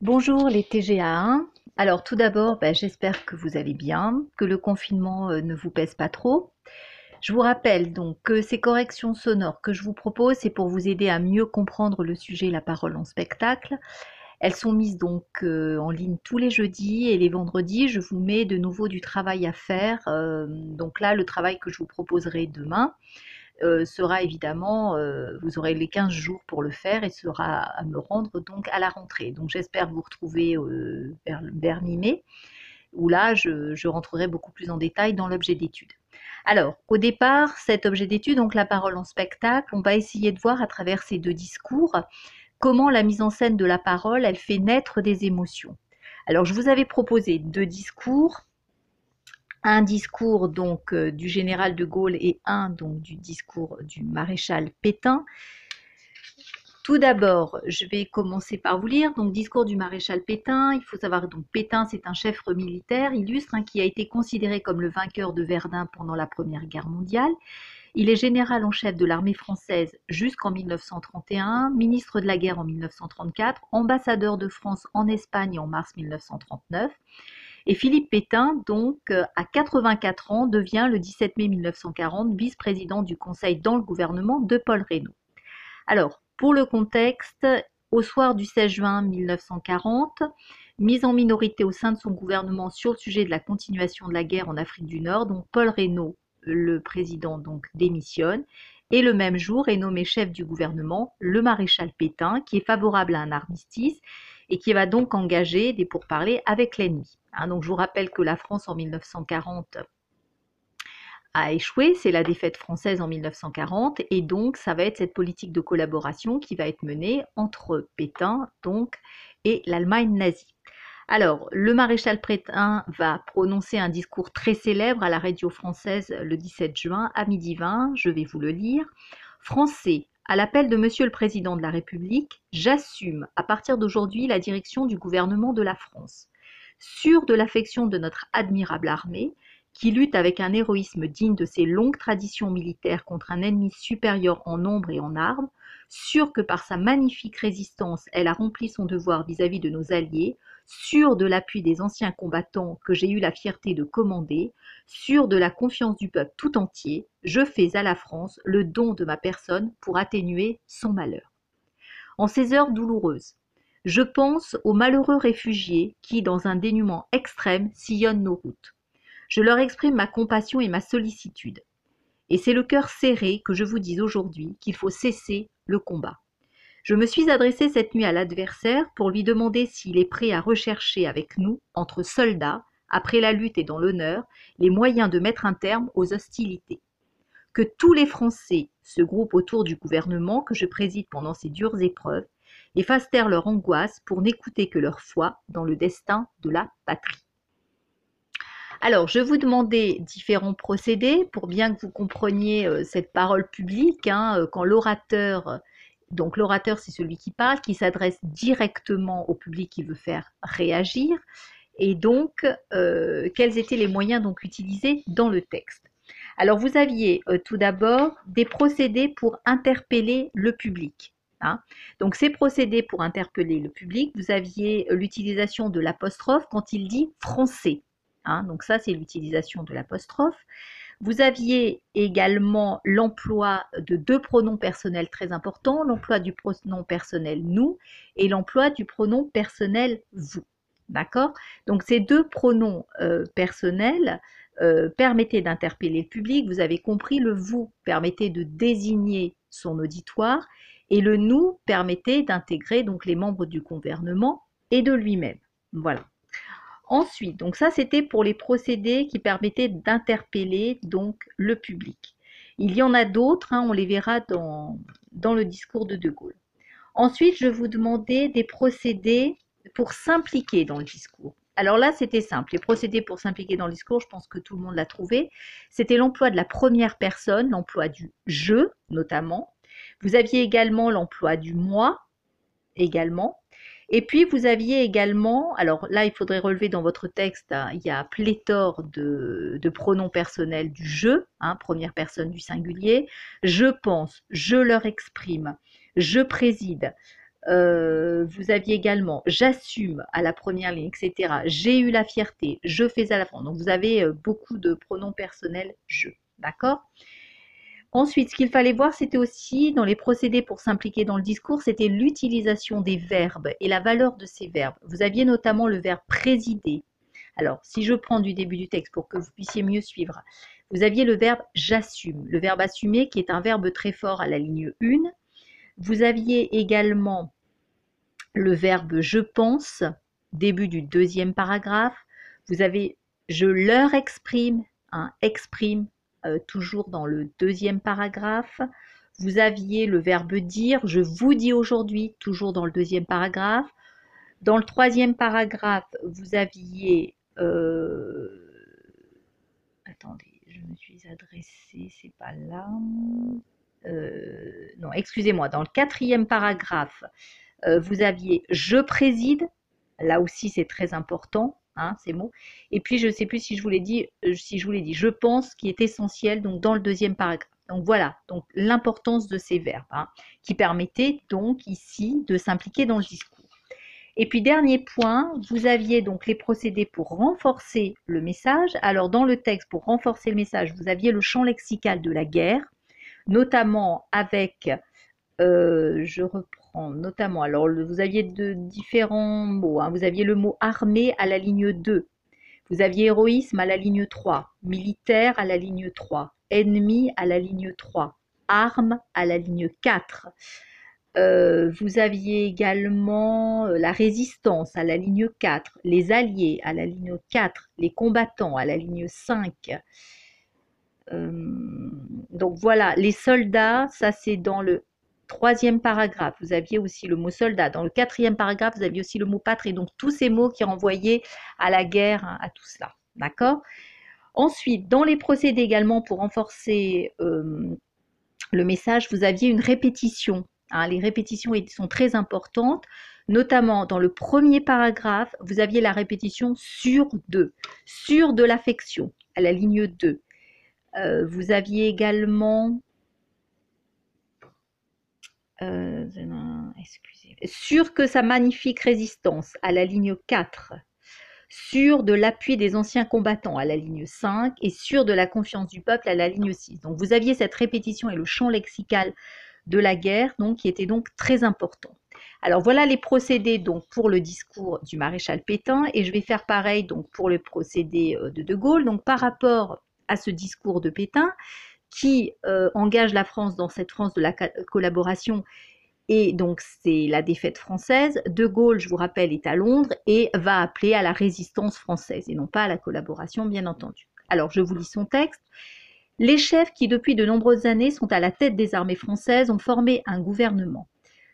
Bonjour les TGA1. Alors tout d'abord, ben, j'espère que vous allez bien, que le confinement euh, ne vous pèse pas trop. Je vous rappelle donc que ces corrections sonores que je vous propose, c'est pour vous aider à mieux comprendre le sujet la parole en spectacle. Elles sont mises donc euh, en ligne tous les jeudis et les vendredis, je vous mets de nouveau du travail à faire. Euh, donc là, le travail que je vous proposerai demain, euh, sera évidemment, euh, vous aurez les 15 jours pour le faire et sera à me rendre donc à la rentrée. Donc j'espère vous retrouver euh, vers, mi-mai, où là je, rentrerai beaucoup plus en détail dans l'objet d'étude. Alors, au départ, cet objet d'étude, donc la parole en spectacle, on va essayer de voir à travers ces deux discours comment la mise en scène de la parole, elle fait naître des émotions. Alors, je vous avais proposé deux discours un discours donc euh, du général de Gaulle et un donc du discours du maréchal Pétain. Tout d'abord, je vais commencer par vous lire. Donc, discours du maréchal Pétain. Il faut savoir donc Pétain, c'est un chef militaire illustre hein, qui a été considéré comme le vainqueur de Verdun pendant la Première Guerre mondiale. Il est général en chef de l'armée française jusqu'en 1931, ministre de la guerre en 1934, ambassadeur de France en Espagne en mars 1939. Et Philippe Pétain, donc, euh, à 84 ans, devient le 17 mai 1940 vice-président du Conseil dans le gouvernement de Paul Reynaud. Alors, pour le contexte, au soir du 16 juin 1940, mise en minorité au sein de son gouvernement sur le sujet de la continuation de la guerre en Afrique du Nord, donc Paul Reynaud, le président, donc démissionne, et le même jour est nommé chef du gouvernement le maréchal Pétain, qui est favorable à un armistice et qui va donc engager des pourparlers avec l'ennemi. Hein, donc je vous rappelle que la France en 1940 a échoué, c'est la défaite française en 1940, et donc ça va être cette politique de collaboration qui va être menée entre Pétain donc et l'Allemagne nazie. Alors, le maréchal Pétain va prononcer un discours très célèbre à la radio française le 17 juin à midi 20, je vais vous le lire. Français, à l'appel de Monsieur le Président de la République, j'assume à partir d'aujourd'hui la direction du gouvernement de la France. Sûr de l'affection de notre admirable armée, qui lutte avec un héroïsme digne de ses longues traditions militaires contre un ennemi supérieur en nombre et en armes, sûr que par sa magnifique résistance elle a rempli son devoir vis-à-vis de nos alliés, sûr de l'appui des anciens combattants que j'ai eu la fierté de commander, sûr de la confiance du peuple tout entier, je fais à la France le don de ma personne pour atténuer son malheur. En ces heures douloureuses, je pense aux malheureux réfugiés qui, dans un dénuement extrême, sillonnent nos routes. Je leur exprime ma compassion et ma sollicitude. Et c'est le cœur serré que je vous dis aujourd'hui qu'il faut cesser le combat. Je me suis adressé cette nuit à l'adversaire pour lui demander s'il est prêt à rechercher avec nous, entre soldats, après la lutte et dans l'honneur, les moyens de mettre un terme aux hostilités. Que tous les Français se groupent autour du gouvernement que je préside pendant ces dures épreuves et fassent taire leur angoisse pour n'écouter que leur foi dans le destin de la patrie. Alors, je vous demander différents procédés pour bien que vous compreniez euh, cette parole publique. Hein, euh, quand l'orateur donc l'orateur, c'est celui qui parle, qui s'adresse directement au public qui veut faire réagir. Et donc, euh, quels étaient les moyens donc utilisés dans le texte? Alors, vous aviez euh, tout d'abord des procédés pour interpeller le public. Hein. Donc, ces procédés pour interpeller le public, vous aviez l'utilisation de l'apostrophe quand il dit français. Hein. Donc, ça, c'est l'utilisation de l'apostrophe. Vous aviez également l'emploi de deux pronoms personnels très importants, l'emploi du pronom personnel nous et l'emploi du pronom personnel vous. D'accord? Donc ces deux pronoms euh, personnels euh, permettaient d'interpeller le public. Vous avez compris, le vous permettait de désigner son auditoire et le nous permettait d'intégrer donc les membres du gouvernement et de lui-même. Voilà. Ensuite, donc ça c'était pour les procédés qui permettaient d'interpeller donc le public. Il y en a d'autres, hein, on les verra dans le discours de De Gaulle. Ensuite, je vous demandais des procédés pour s'impliquer dans le discours. Alors là, c'était simple. Les procédés pour s'impliquer dans le discours, je pense que tout le monde l'a trouvé. C'était l'emploi de la première personne, l'emploi du je notamment. Vous aviez également l'emploi du moi également. Et puis, vous aviez également, alors là, il faudrait relever dans votre texte, hein, il y a pléthore de, pronoms personnels du je, hein, première personne du singulier. Je pense, je leur exprime, je préside, Euh, vous aviez également j'assume à la première ligne, etc. J'ai eu la fierté, je fais à la fin. Donc vous avez euh, beaucoup de pronoms personnels je. D'accord? Ensuite, ce qu'il fallait voir, c'était aussi dans les procédés pour s'impliquer dans le discours, c'était l'utilisation des verbes et la valeur de ces verbes. Vous aviez notamment le verbe présider. Alors, si je prends du début du texte pour que vous puissiez mieux suivre, vous aviez le verbe j'assume, le verbe assumer qui est un verbe très fort à la ligne 1. Vous aviez également le verbe je pense, début du deuxième paragraphe. Vous avez je leur exprime, un exprime, euh, toujours dans le deuxième paragraphe. Vous aviez le verbe dire, je vous dis aujourd'hui, toujours dans le deuxième paragraphe. Dans le troisième paragraphe, vous aviez... Euh, attendez, je me suis adressée, c'est pas là. Euh, non, excusez-moi, dans le quatrième paragraphe, vous aviez je préside. Là aussi, c'est très important. Hein, ces mots. Et puis, je ne sais plus si je vous l'ai dit, euh, si je vous l'ai dit, je pense qui est essentiel donc dans le deuxième paragraphe. Donc voilà, donc l'importance de ces verbes hein, qui permettaient donc ici de s'impliquer dans le discours. Et puis dernier point, vous aviez donc les procédés pour renforcer le message. Alors dans le texte, pour renforcer le message, vous aviez le champ lexical de la guerre, notamment avec, euh, je reprends notamment. Alors, vous aviez différents mots. Hein. Vous aviez le mot armée à la ligne 2. Vous aviez héroïsme à la ligne 3. Militaire à la ligne 3. Ennemi à la ligne 3. Arme à la ligne 4. Euh, vous aviez également euh, la résistance à la ligne 4, les alliés à la ligne 4, les combattants à la ligne 5. Euh, donc voilà, les soldats, ça c'est dans le troisième paragraphe, vous aviez aussi le mot soldat. Dans le quatrième paragraphe, vous aviez aussi le mot patrie. Donc tous ces mots qui renvoyaient à la guerre, hein, à tout cela. D'accord? Ensuite, dans les procédés également pour renforcer euh, le message, vous aviez une répétition. Hein. les répétitions sont très importantes, notamment dans le premier paragraphe, vous aviez la répétition sur deux, sur de l'affection, à la ligne 2. Euh, vous aviez également euh, sur que sa magnifique résistance à la ligne 4, sur de l'appui des anciens combattants à la ligne 5 et sur de la confiance du peuple à la ligne 6. Donc vous aviez cette répétition et le champ lexical de la guerre donc, qui était donc très important. Alors voilà les procédés donc pour le discours du maréchal Pétain et je vais faire pareil donc pour le procédé euh, de De Gaulle. Donc par rapport à ce discours de Pétain, qui euh, engage la France dans cette France de la collaboration. Et donc, c'est la défaite française. De Gaulle, je vous rappelle, est à Londres et va appeler à la résistance française et non pas à la collaboration, bien entendu. Alors, je vous lis son texte. Les chefs qui, depuis de nombreuses années, sont à la tête des armées françaises ont formé un gouvernement.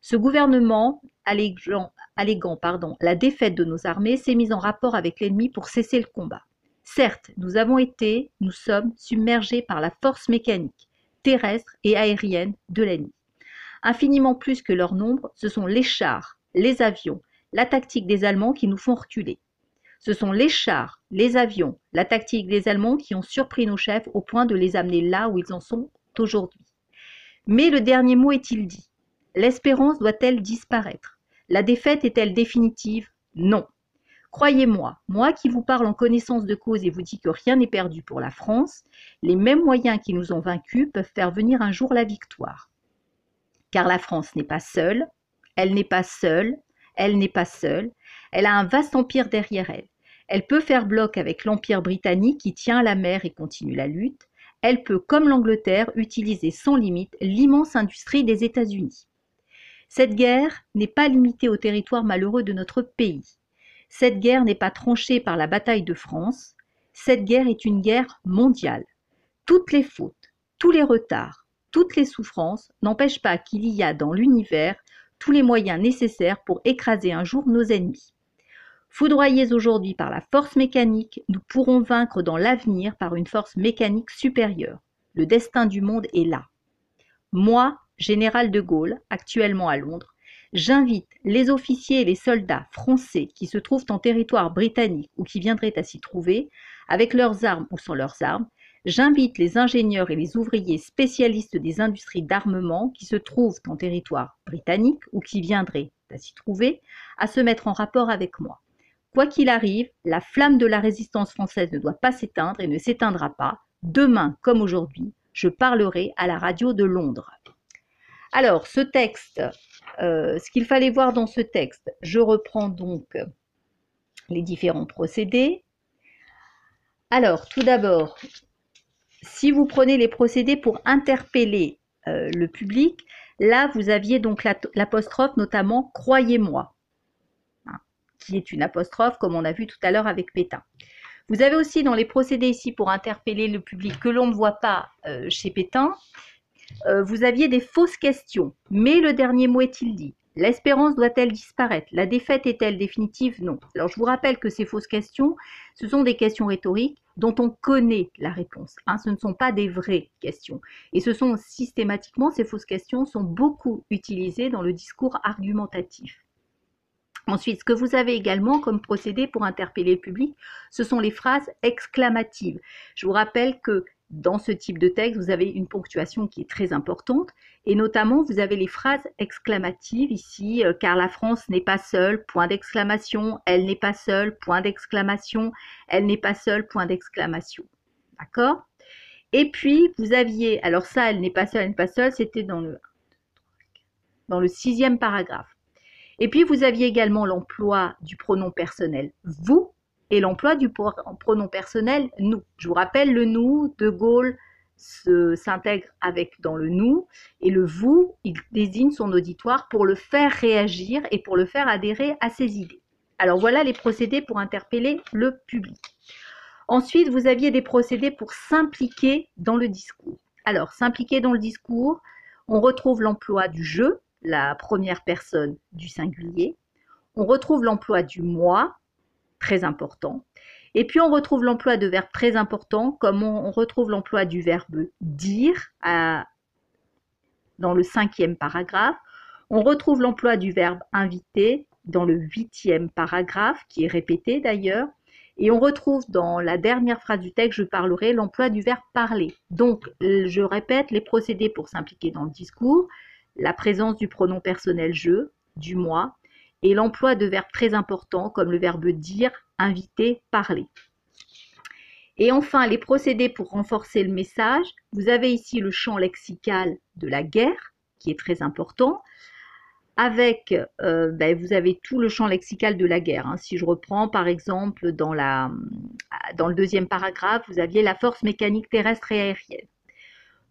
Ce gouvernement, alléguant, pardon, la défaite de nos armées, s'est mis en rapport avec l'ennemi pour cesser le combat. Certes, nous avons été, nous sommes submergés par la force mécanique, terrestre et aérienne de l'ennemi. Infiniment plus que leur nombre, ce sont les chars, les avions, la tactique des Allemands qui nous font reculer. Ce sont les chars, les avions, la tactique des Allemands qui ont surpris nos chefs au point de les amener là où ils en sont aujourd'hui. Mais le dernier mot est-il dit? L'espérance doit-elle disparaître? La défaite est-elle définitive? Non. Croyez-moi, moi qui vous parle en connaissance de cause et vous dis que rien n'est perdu pour la France, les mêmes moyens qui nous ont vaincus peuvent faire venir un jour la victoire. Car la France n'est pas seule, elle n'est pas seule, elle n'est pas seule, elle a un vaste empire derrière elle. Elle peut faire bloc avec l'empire britannique qui tient la mer et continue la lutte. Elle peut, comme l'Angleterre, utiliser sans limite l'immense industrie des États-Unis. Cette guerre n'est pas limitée au territoire malheureux de notre pays. Cette guerre n'est pas tranchée par la bataille de France, cette guerre est une guerre mondiale. Toutes les fautes, tous les retards, toutes les souffrances n'empêchent pas qu'il y a dans l'univers tous les moyens nécessaires pour écraser un jour nos ennemis. Foudroyés aujourd'hui par la force mécanique, nous pourrons vaincre dans l'avenir par une force mécanique supérieure. Le destin du monde est là. Moi, général de Gaulle, actuellement à Londres, J'invite les officiers et les soldats français qui se trouvent en territoire britannique ou qui viendraient à s'y trouver, avec leurs armes ou sans leurs armes, J'invite les ingénieurs et les ouvriers spécialistes des industries d'armement qui se trouvent en territoire britannique ou qui viendraient à s'y trouver à se mettre en rapport avec moi. Quoi qu'il arrive, la flamme de la résistance française ne doit pas s'éteindre et ne s'éteindra pas. Demain comme aujourd'hui, je parlerai à la radio de Londres. Alors, ce texte, euh, ce qu'il fallait voir dans ce texte, je reprends donc les différents procédés. Alors, tout d'abord, si vous prenez les procédés pour interpeller euh, le public, là, vous aviez donc l'apostrophe, notamment croyez-moi, hein, qui est une apostrophe, comme on a vu tout à l'heure avec Pétain. Vous avez aussi dans les procédés ici pour interpeller le public que l'on ne voit pas euh, chez Pétain, euh, vous aviez des fausses questions. Mais le dernier mot est-il dit? L'espérance doit-elle disparaître? La défaite est-elle définitive? Non. Alors je vous rappelle que ces fausses questions, ce sont des questions rhétoriques dont on connaît la réponse. Hein. ce ne sont pas des vraies questions. Et ce sont systématiquement, ces fausses questions sont beaucoup utilisées dans le discours argumentatif. Ensuite, ce que vous avez également comme procédé pour interpeller le public, ce sont les phrases exclamatives. Je vous rappelle que dans ce type de texte, vous avez une ponctuation qui est très importante. Et notamment vous avez les phrases exclamatives ici, euh, car la France n'est pas seule, point d'exclamation, elle n'est pas seule, point d'exclamation, elle n'est pas seule, point d'exclamation. D'accord? Et puis vous aviez, alors ça, elle n'est pas seule, elle n'est pas seule, c'était dans le, dans le sixième paragraphe. Et puis vous aviez également l'emploi du pronom personnel vous et l'emploi du pronom personnel nous. Je vous rappelle, le nous, De Gaulle s'intègre avec dans le nous et le vous, il désigne son auditoire pour le faire réagir et pour le faire adhérer à ses idées. Alors voilà les procédés pour interpeller le public. Ensuite, vous aviez des procédés pour s'impliquer dans le discours. Alors, s'impliquer dans le discours, on retrouve l'emploi du je, la première personne du singulier. On retrouve l'emploi du moi, très important. Et puis on retrouve l'emploi de verbes très importants, comme on, retrouve l'emploi du verbe dire dans le cinquième paragraphe. On retrouve l'emploi du verbe inviter dans le huitième paragraphe, qui est répété d'ailleurs. Et on retrouve dans la dernière phrase du texte, je parlerai, l'emploi du verbe parler. Donc, je répète, les procédés pour s'impliquer dans le discours, la présence du pronom personnel je, du moi, et l'emploi de verbes très importants comme le verbe dire, inviter, parler. Et enfin, les procédés pour renforcer le message. Vous avez ici le champ lexical de la guerre, qui est très important. Avec, euh, ben, vous avez tout le champ lexical de la guerre. Hein. Si je reprends par exemple dans, la, dans le deuxième paragraphe, vous aviez la force mécanique terrestre et aérienne.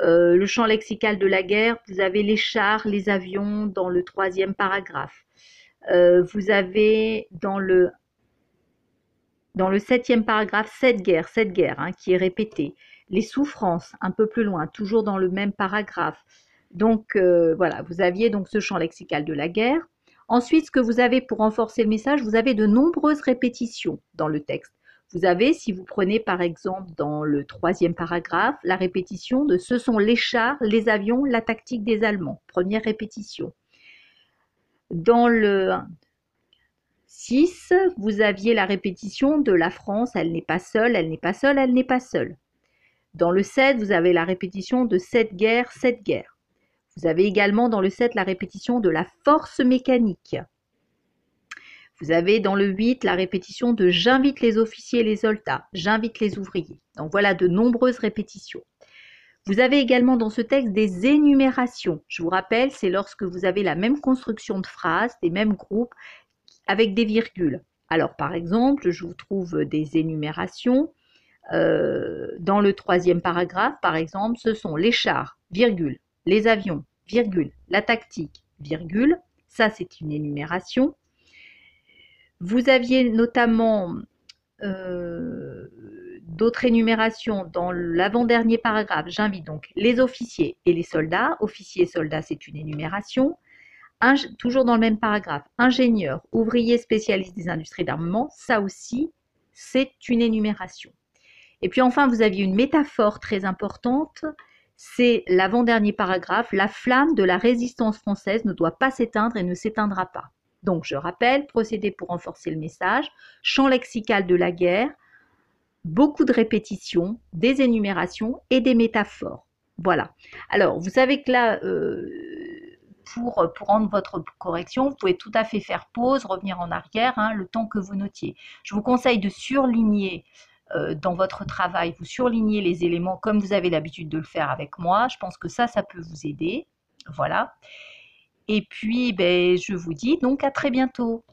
Euh, le champ lexical de la guerre, vous avez les chars, les avions dans le troisième paragraphe. Euh, vous avez dans le, septième paragraphe cette guerre, cette guerre hein, qui est répétée. Les souffrances, un peu plus loin, toujours dans le même paragraphe. Donc euh, voilà, vous aviez donc ce champ lexical de la guerre. Ensuite, ce que vous avez pour renforcer le message, vous avez de nombreuses répétitions dans le texte. Vous avez, si vous prenez par exemple dans le troisième paragraphe, la répétition de ce sont les chars, les avions, la tactique des Allemands. Première répétition. Dans le 6, vous aviez la répétition de la France, elle n'est pas seule, elle n'est pas seule, elle n'est pas seule. Dans le 7, vous avez la répétition de cette guerre, cette guerre. Vous avez également dans le 7 la répétition de la force mécanique. Vous avez dans le 8 la répétition de j'invite les officiers et les soldats, j'invite les ouvriers. Donc voilà de nombreuses répétitions. Vous avez également dans ce texte des énumérations. Je vous rappelle, c'est lorsque vous avez la même construction de phrases, des mêmes groupes, avec des virgules. Alors par exemple, je vous trouve des énumérations. Euh, dans le troisième paragraphe, par exemple, ce sont les chars, virgule, les avions, virgule, la tactique, virgule. Ça, c'est une énumération. Vous aviez notamment euh, d'autres énumérations dans l'avant-dernier paragraphe. J'invite donc les officiers et les soldats. Officiers et soldats, c'est une énumération. toujours dans le même paragraphe, ingénieurs, ouvriers spécialistes des industries d'armement, ça aussi, c'est une énumération. Et puis enfin, vous aviez une métaphore très importante, c'est l'avant-dernier paragraphe, la flamme de la résistance française ne doit pas s'éteindre et ne s'éteindra pas. Donc je rappelle, procédé pour renforcer le message, champ lexical de la guerre, beaucoup de répétitions, des énumérations et des métaphores. Voilà. Alors, vous savez que là, euh, pour, pour, rendre votre correction, vous pouvez tout à fait faire pause, revenir en arrière, hein, le temps que vous notiez. Je vous conseille de surligner euh, dans votre travail, vous surlignez les éléments comme vous avez l'habitude de le faire avec moi. Je pense que ça, ça peut vous aider. Voilà. Et puis, ben, je vous dis donc à très bientôt.